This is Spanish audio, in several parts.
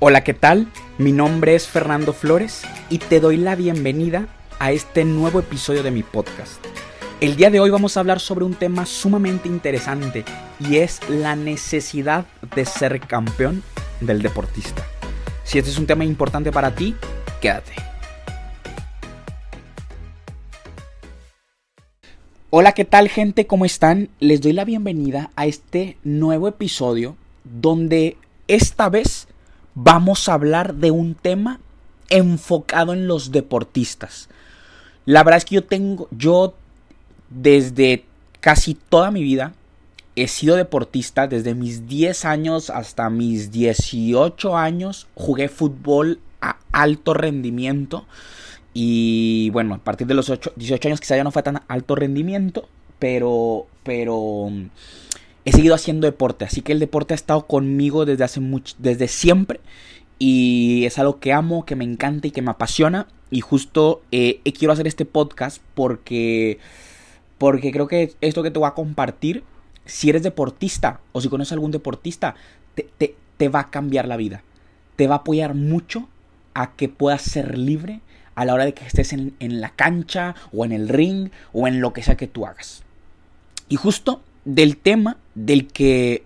Hola, ¿qué tal? Mi nombre es Fernando Flores y te doy la bienvenida a este nuevo episodio de mi podcast. El día de hoy vamos a hablar sobre un tema sumamente interesante y es la necesidad de ser campeón del deportista. Si este es un tema importante para ti, quédate. Hola, ¿qué tal gente? ¿Cómo están? Les doy la bienvenida a este nuevo episodio donde esta vez vamos a hablar de un tema enfocado en los deportistas. La verdad es que yo tengo, yo desde casi toda mi vida he sido deportista, desde mis 10 años hasta mis 18 años jugué fútbol a alto rendimiento. Y bueno, a partir de los 18 años quizá ya no fue tan alto rendimiento, pero, pero he seguido haciendo deporte, así que el deporte ha estado conmigo desde hace mucho, desde siempre y es algo que amo, que me encanta y que me apasiona y justo eh, quiero hacer este podcast porque porque creo que esto que te voy a compartir, si eres deportista o si conoces a algún deportista, te, te va a cambiar la vida, te va a apoyar mucho a que puedas ser libre a la hora de que estés en, en la cancha o en el ring o en lo que sea que tú hagas. Y justo del tema del que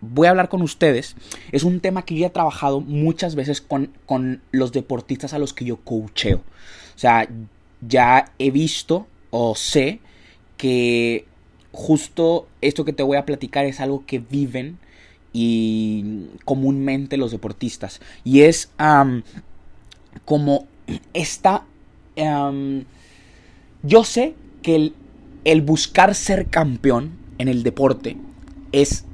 voy a hablar con ustedes es un tema que yo he trabajado muchas veces con, con los deportistas a los que yo coacheo. O sea, ya he visto o sé que justo esto que te voy a platicar es algo que viven y comúnmente los deportistas. Y es como esta... yo sé que el buscar ser campeón en el deporte es,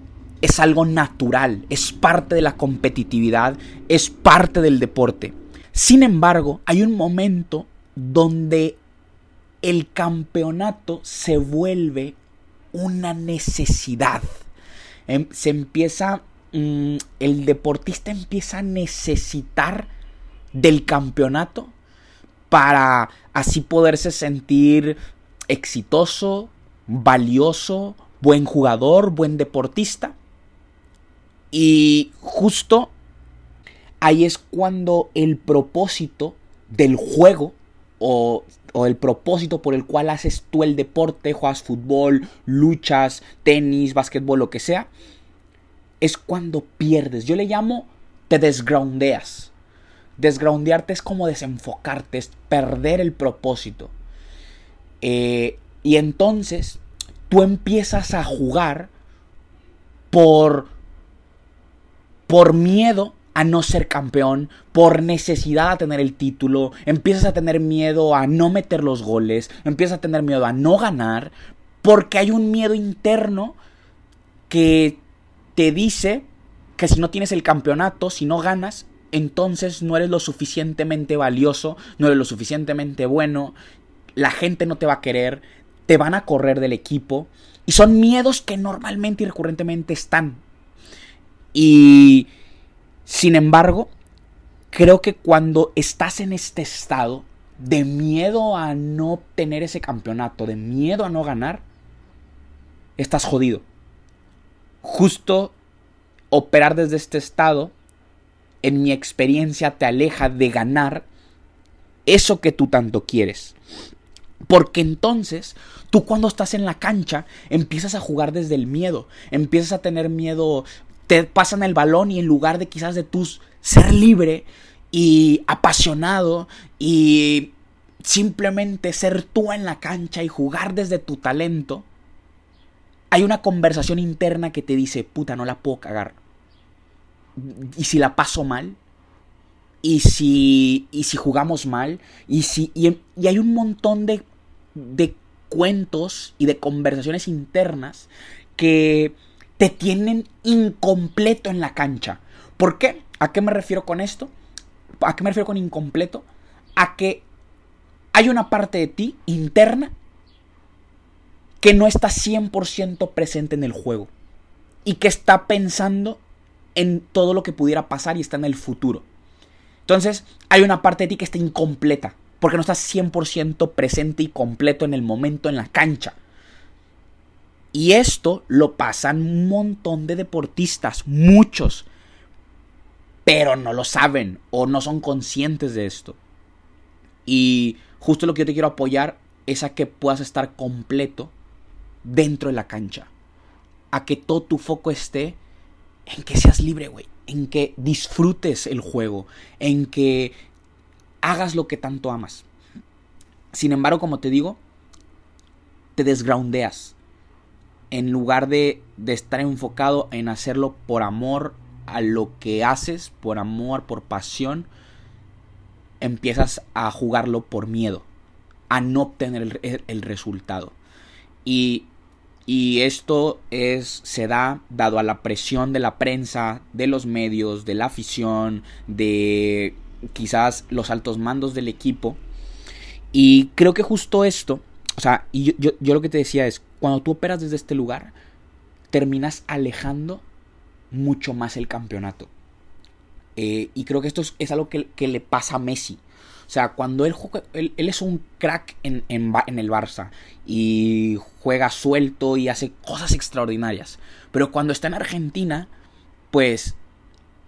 es algo natural, es parte de la competitividad, es parte del deporte. Sin embargo, hay un momento donde el campeonato se vuelve una necesidad. Em, se empieza, mm, el deportista empieza a necesitar del campeonato para así poderse sentir exitoso, valioso, buen jugador, buen deportista. Y justo ahí es cuando el propósito del juego o, el propósito por el cual haces tú el deporte, juegas fútbol, luchas, tenis, básquetbol, lo que sea, es cuando pierdes. Yo le llamo te desgroundeas. Desgroundearte es como desenfocarte, es perder el propósito. Eh, y entonces tú empiezas a jugar por por miedo a no ser campeón, por necesidad a tener el título, empiezas a tener miedo a no meter los goles, empiezas a tener miedo a no ganar, porque hay un miedo interno que te dice que si no tienes el campeonato, si no ganas, entonces no eres lo suficientemente valioso, no eres lo suficientemente bueno, la gente no te va a querer, te van a correr del equipo. Y son miedos que normalmente y recurrentemente están. Y sin embargo, creo que cuando estás en este estado de miedo a no obtener ese campeonato, de miedo a no ganar, estás jodido. Justo operar desde este estado, en mi experiencia, te aleja de ganar eso que tú tanto quieres. Porque entonces tú cuando estás en la cancha empiezas a jugar desde el miedo, empiezas a tener miedo, te pasan el balón y en lugar de quizás de tú ser libre y apasionado y simplemente ser tú en la cancha y jugar desde tu talento, hay una conversación interna que te dice, puta, no la puedo cagar. ¿Y si la paso mal? ¿Y si, y si jugamos mal? ¿Y, si, y, y hay un montón de de cuentos y de conversaciones internas que te tienen incompleto en la cancha. ¿Por qué? ¿A qué me refiero con esto? ¿A qué me refiero con incompleto? A que hay una parte de ti interna que no está 100% presente en el juego y que está pensando en todo lo que pudiera pasar y está en el futuro. Entonces, hay una parte de ti que está incompleta porque no estás 100% presente y completo en el momento en la cancha. Y esto lo pasan un montón de deportistas, muchos. pero no lo saben o no son conscientes de esto. Y justo lo que yo te quiero apoyar es a que puedas estar completo dentro de la cancha. A que todo tu foco esté en que seas libre, güey. En que disfrutes el juego. En que hagas lo que tanto amas. Sin embargo, como te digo, te desgroundeas. En lugar de, estar enfocado en hacerlo por amor a lo que haces, por amor, por pasión, empiezas a jugarlo por miedo, a no obtener el, resultado. Y, y, esto es, se da dado a la presión de la prensa, de los medios, de la afición, de quizás los altos mandos del equipo. Y creo que justo esto, o sea, y yo, yo lo que te decía es, cuando tú operas desde este lugar, terminas alejando mucho más el campeonato. Eh, y creo que esto es, algo que, le pasa a Messi. O sea, cuando él juega, él, es un crack en, en, el Barça y juega suelto y hace cosas extraordinarias. Pero cuando está en Argentina, pues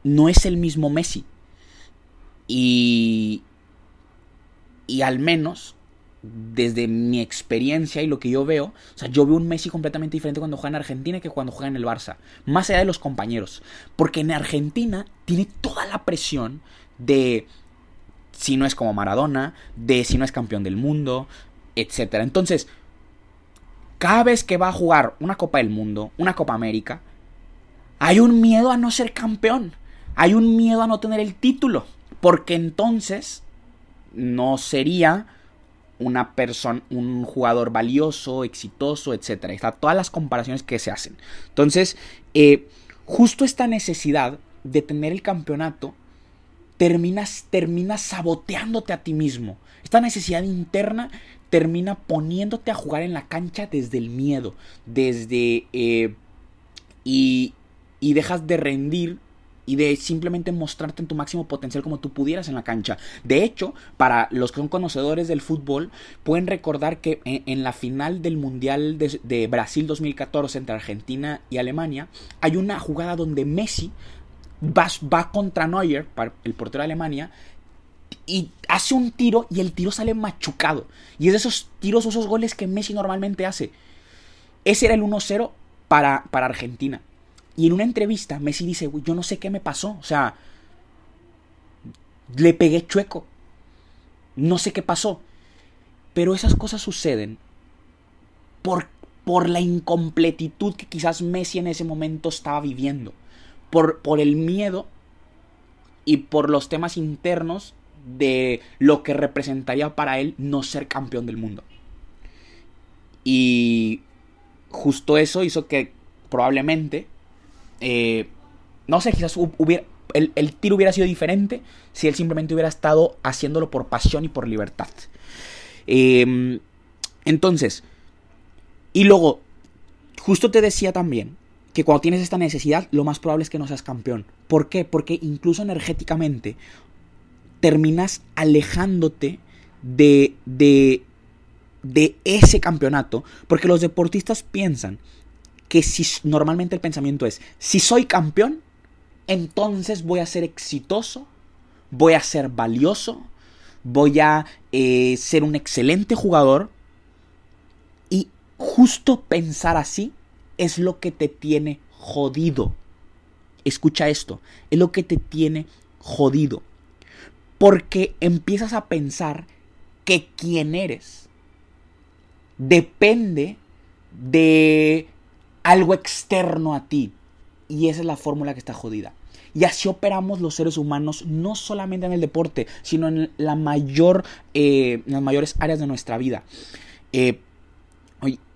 no es el mismo Messi. Y, y al menos desde mi experiencia y lo que yo veo, o sea, yo veo un Messi completamente diferente cuando juega en Argentina que cuando juega en el Barça, más allá de los compañeros, porque en Argentina tiene toda la presión de si no es como Maradona, de si no es campeón del mundo, etcétera. Entonces, cada vez que va a jugar una Copa del Mundo, una Copa América, hay un miedo a no ser campeón, hay un miedo a no tener el título, porque entonces no sería una persona, un jugador valioso, exitoso, etc. Está todas las comparaciones que se hacen. Entonces, eh, justo esta necesidad de tener el campeonato terminas, termina saboteándote a ti mismo. Esta necesidad interna termina poniéndote a jugar en la cancha desde el miedo, desde... Eh, y, y dejas de rendir y de simplemente mostrarte en tu máximo potencial como tú pudieras en la cancha. De hecho, para los que son conocedores del fútbol, pueden recordar que en, la final del Mundial de, Brasil 2014 entre Argentina y Alemania, hay una jugada donde Messi va, va contra Neuer, el portero de Alemania, y hace un tiro y el tiro sale machucado. Y es de esos tiros esos goles que Messi normalmente hace. Ese era el 1-0 para, para Argentina. Y en una entrevista Messi dice, yo no sé qué me pasó, o sea, le pegué chueco, no sé qué pasó. Pero esas cosas suceden por, por la incompletitud que quizás Messi en ese momento estaba viviendo, por, por el miedo y por los temas internos de lo que representaría para él no ser campeón del mundo. Y justo eso hizo que probablemente eh, no sé, quizás hubiera, el, tiro hubiera sido diferente si él simplemente hubiera estado haciéndolo por pasión y por libertad. Em, entonces, y luego, justo te decía también que cuando tienes esta necesidad, lo más probable es que no seas campeón. ¿Por qué? Porque incluso energéticamente terminas alejándote de, de, de ese campeonato, porque los deportistas piensan que si normalmente el pensamiento es, si soy campeón, entonces voy a ser exitoso, voy a ser valioso, voy a eh, ser un excelente jugador. Y justo pensar así es lo que te tiene jodido. Escucha esto, es lo que te tiene jodido. Porque empiezas a pensar que quien eres depende de algo externo a ti. Y esa es la fórmula que está jodida. Y así operamos los seres humanos, no solamente en el deporte, sino en, la mayor, eh, las mayores áreas de nuestra vida. Eh,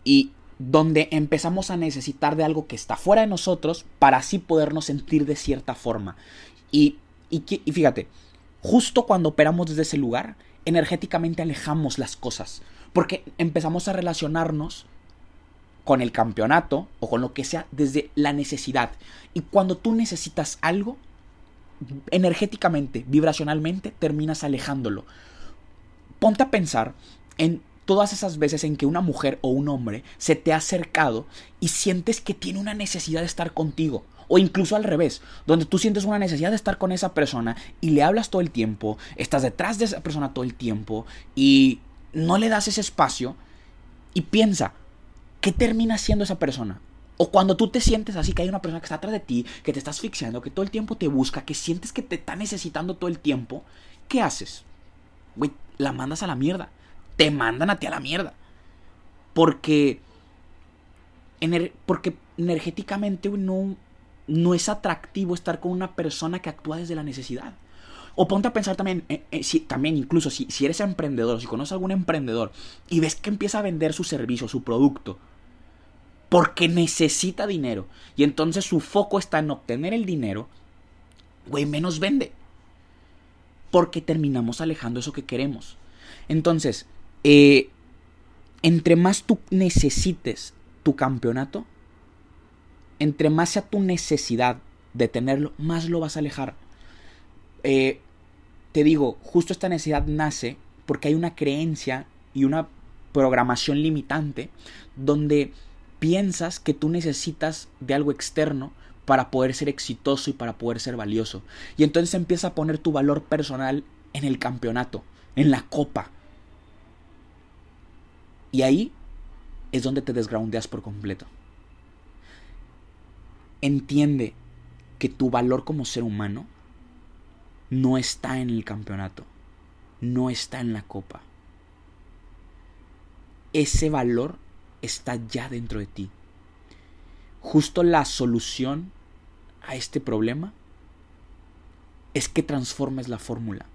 y donde empezamos a necesitar de algo que está fuera de nosotros para así podernos sentir de cierta forma. Y, y, y fíjate, justo cuando operamos desde ese lugar, energéticamente alejamos las cosas. Porque empezamos a relacionarnos con el campeonato o con lo que sea desde la necesidad. Y cuando tú necesitas algo, energéticamente, vibracionalmente, terminas alejándolo. Ponte a pensar en todas esas veces en que una mujer o un hombre se te ha acercado y sientes que tiene una necesidad de estar contigo O incluso al revés, donde tú sientes una necesidad de estar con esa persona y le hablas todo el tiempo, estás detrás de esa persona todo el tiempo y no le das ese espacio y piensa, ¿qué termina siendo esa persona? O cuando tú te sientes así, que hay una persona que está atrás de ti, que te está asfixiando, que todo el tiempo te busca, que sientes que te está necesitando todo el tiempo, ¿qué haces? Güey, la mandas a la mierda. Te mandan a ti a la mierda. Porque, porque energéticamente no, no es atractivo estar con una persona que actúa desde la necesidad. O ponte a pensar también, eh, eh, si, también incluso si, si eres emprendedor, si conoces a algún emprendedor y ves que empieza a vender su servicio, su producto, porque necesita dinero. Y entonces su foco está en obtener el dinero. Güey, menos vende. Porque terminamos alejando eso que queremos. Entonces, eh, entre más tú necesites tu campeonato, entre más sea tu necesidad de tenerlo, más lo vas a alejar. Eh, te digo, justo esta necesidad nace porque hay una creencia y una programación limitante donde piensas que tú necesitas de algo externo para poder ser exitoso y para poder ser valioso. Y entonces empieza a poner tu valor personal en el campeonato, en la copa. Y ahí es donde te desgroundeas por completo. Entiende que tu valor como ser humano no está en el campeonato, no está en la copa. Ese valor está ya dentro de ti. Justo la solución a este problema es que transformes la fórmula.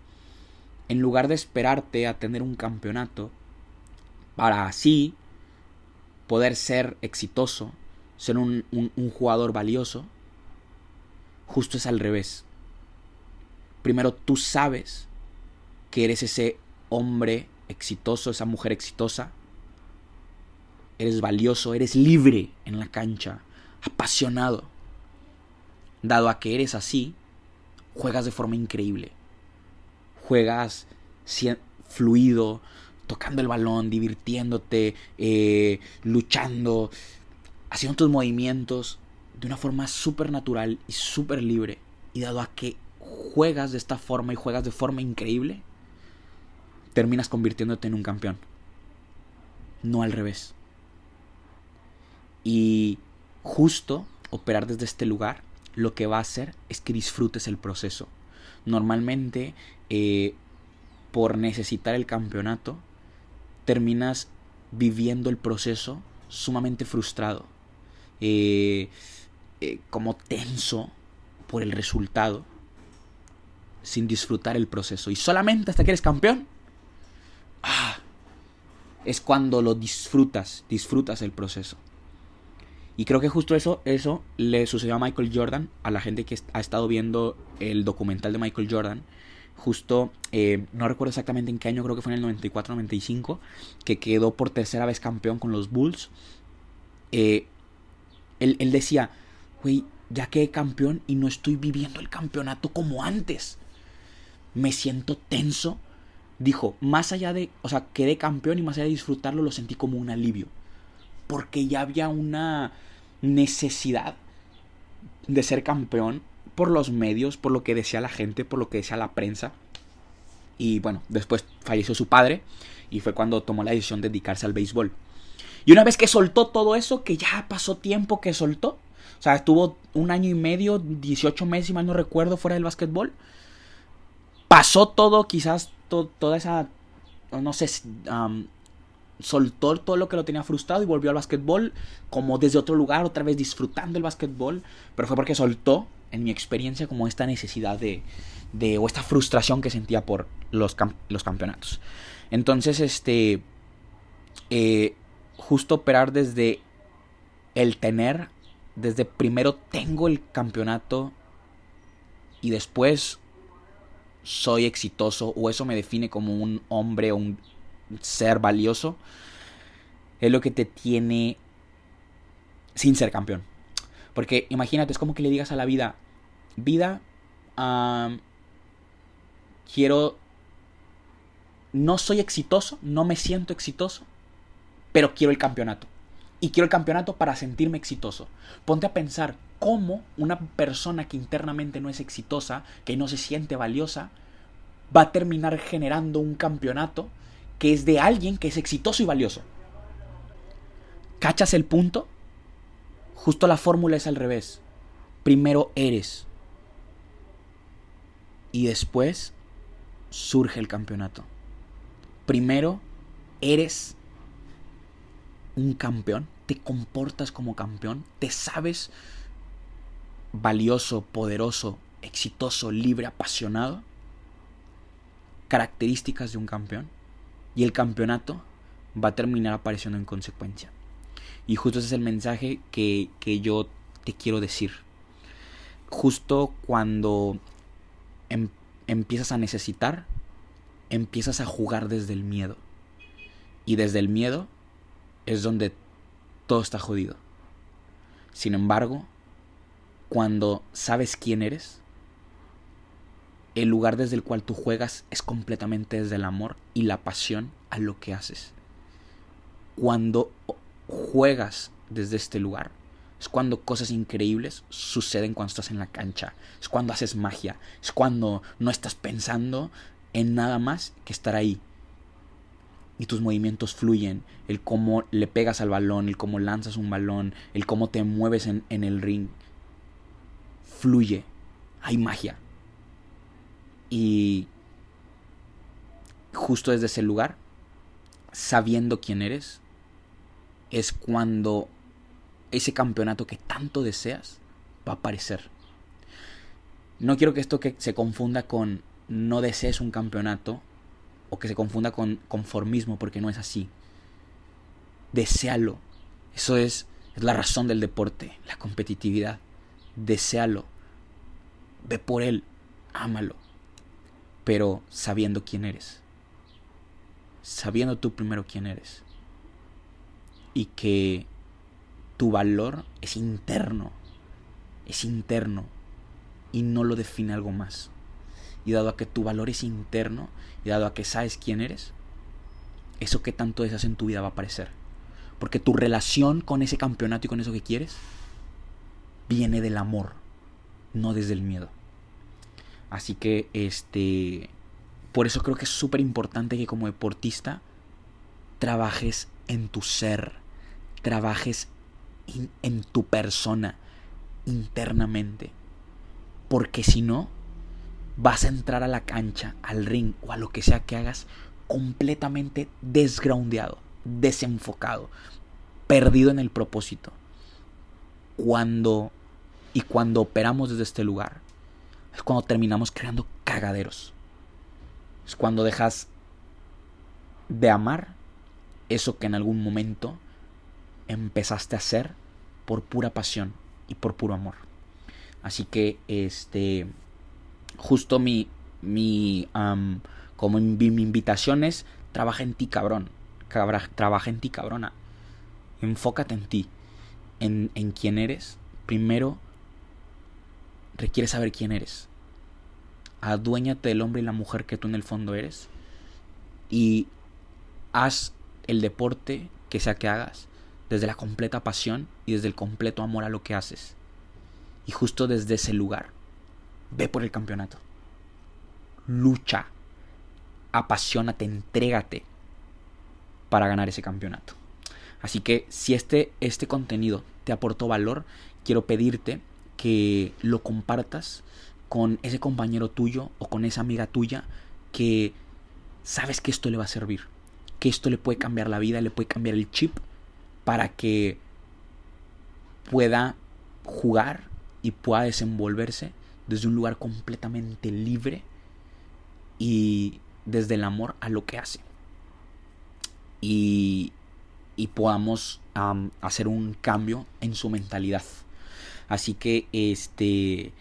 En lugar de esperarte a tener un campeonato para así poder ser exitoso, ser un, un jugador valioso, justo es al revés. Primero tú sabes que eres ese hombre exitoso, esa mujer exitosa, eres valioso, eres libre en la cancha, apasionado. Dado a que eres así, juegas de forma increíble. Juegas fluido, tocando el balón, divirtiéndote, eh, luchando, haciendo tus movimientos de una forma súper natural y súper libre. Y dado a que juegas de esta forma y juegas de forma increíble, terminas convirtiéndote en un campeón. No al revés. Y justo operar desde este lugar lo que va a hacer es que disfrutes el proceso. Normalmente, eh, por necesitar el campeonato, terminas viviendo el proceso sumamente frustrado, eh, eh, como tenso por el resultado, sin disfrutar el proceso. Y solamente hasta que eres campeón, ah, es cuando lo disfrutas, disfrutas el proceso. Y creo que justo eso, eso le sucedió a Michael Jordan, a la gente que ha estado viendo el documental de Michael Jordan. Justo, eh, no recuerdo exactamente en qué año, creo que fue en el 94-95, que quedó por tercera vez campeón con los Bulls. Eh, él, él decía, güey, ya quedé campeón y no estoy viviendo el campeonato como antes. Me siento tenso. Dijo, más allá de, o sea, quedé campeón y más allá de disfrutarlo, lo sentí como un alivio porque ya había una necesidad de ser campeón por los medios, por lo que decía la gente, por lo que decía la prensa. Y bueno, después falleció su padre y fue cuando tomó la decisión de dedicarse al béisbol. Y una vez que soltó todo eso, que ya pasó tiempo que soltó, o sea, estuvo un año y medio, 18 meses, si mal no recuerdo, fuera del básquetbol. Pasó todo, quizás toda esa, no sé, soltó todo lo que lo tenía frustrado y volvió al básquetbol como desde otro lugar, otra vez disfrutando el básquetbol, pero fue porque soltó, en mi experiencia, como esta necesidad de, o esta frustración que sentía por los, los campeonatos. Entonces, este, eh, justo operar desde el tener, desde primero tengo el campeonato y después soy exitoso o eso me define como un hombre o un ser valioso, es lo que te tiene sin ser campeón. Porque imagínate, es como que le digas a la vida, vida, quiero, no soy exitoso, no me siento exitoso, pero quiero el campeonato. Y quiero el campeonato para sentirme exitoso. Ponte a pensar, cómo una persona que internamente no es exitosa, que no se siente valiosa, va a terminar generando un campeonato que es de alguien que es exitoso y valioso. ¿Cachas el punto? Justo la fórmula es al revés. Primero eres. Y después surge el campeonato. Primero eres un campeón, te comportas como campeón, te sabes valioso, poderoso, exitoso, libre, apasionado. Características de un campeón. Y el campeonato va a terminar apareciendo en consecuencia. Y justo ese es el mensaje que, que yo te quiero decir. Justo cuando em, empiezas a necesitar, empiezas a jugar desde el miedo. Y desde el miedo es donde todo está jodido. Sin embargo, cuando sabes quién eres, el lugar desde el cual tú juegas es completamente desde el amor y la pasión a lo que haces. Cuando juegas desde este lugar, es cuando cosas increíbles suceden cuando estás en la cancha, es cuando haces magia, es cuando no estás pensando en nada más que estar ahí. Y tus movimientos fluyen, el cómo le pegas al balón, el cómo lanzas un balón, el cómo te mueves en, en el ring, fluye, hay magia. Y justo desde ese lugar, sabiendo quién eres, es cuando ese campeonato que tanto deseas va a aparecer. No quiero que esto que se confunda con no desees un campeonato o que se confunda con conformismo porque no es así. Desealo. Eso es, es la razón del deporte, la competitividad. Desealo. Ve por él. Ámalo pero sabiendo quién eres. Sabiendo tú primero quién eres. Y que tu valor es interno. Es interno. Y no lo define algo más. Y dado a que tu valor es interno, y dado a que sabes quién eres, eso que tanto deseas en tu vida va a aparecer. Porque tu relación con ese campeonato y con eso que quieres viene del amor, no desde el miedo. Así que, este, por eso creo que es súper importante que como deportista trabajes en tu ser, trabajes en tu persona, internamente. Porque si no, vas a entrar a la cancha, al ring o a lo que sea que hagas completamente desgroundeado, desenfocado, perdido en el propósito. Cuando y cuando operamos desde este lugar, es cuando terminamos creando cagaderos. Es cuando dejas de amar eso que en algún momento empezaste a hacer por pura pasión y por puro amor. Así que este justo mi mi como mi, invitación es trabaja en ti cabrón, trabaja en ti cabrona. Enfócate en ti, en, quién eres. Primero requiere saber quién eres. Aduéñate del hombre y la mujer que tú en el fondo eres. Y haz el deporte que sea que hagas desde la completa pasión y desde el completo amor a lo que haces. Y justo desde ese lugar, ve por el campeonato. Lucha, apasionate, entrégate para ganar ese campeonato. Así que si este, este contenido te aportó valor, quiero pedirte que lo compartas con ese compañero tuyo o con esa amiga tuya que sabes que esto le va a servir, que esto le puede cambiar la vida, le puede cambiar el chip para que pueda jugar y pueda desenvolverse desde un lugar completamente libre y desde el amor a lo que hace. Y, y podamos hacer un cambio en su mentalidad. Así que este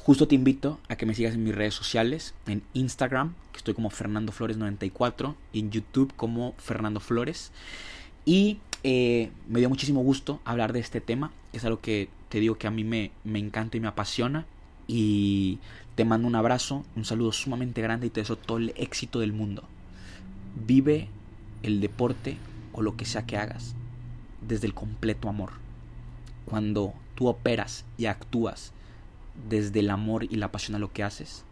justo te invito a que me sigas en mis redes sociales, en Instagram, que estoy como Fernando Flores 94, y en YouTube como Fernando Flores. Y eh, me dio muchísimo gusto hablar de este tema. Es algo que te digo que a mí me, me encanta y me apasiona. Y te mando un abrazo, un saludo sumamente grande y te deseo todo el éxito del mundo. Vive el deporte o lo que sea que hagas desde el completo amor. Cuando tú operas y actúas desde el amor y la pasión a lo que haces,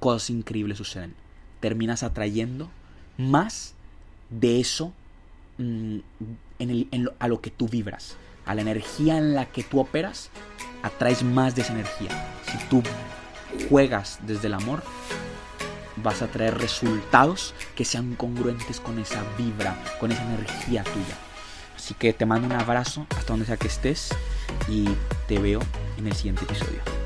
cosas increíbles suceden. Terminas atrayendo más de eso mm, a lo que tú vibras, a la energía en la que tú operas, atraes más de esa energía. Si tú juegas desde el amor, vas a traer resultados que sean congruentes con esa vibra, con esa energía tuya. Así que te mando un abrazo hasta donde sea que estés y te veo en el siguiente episodio.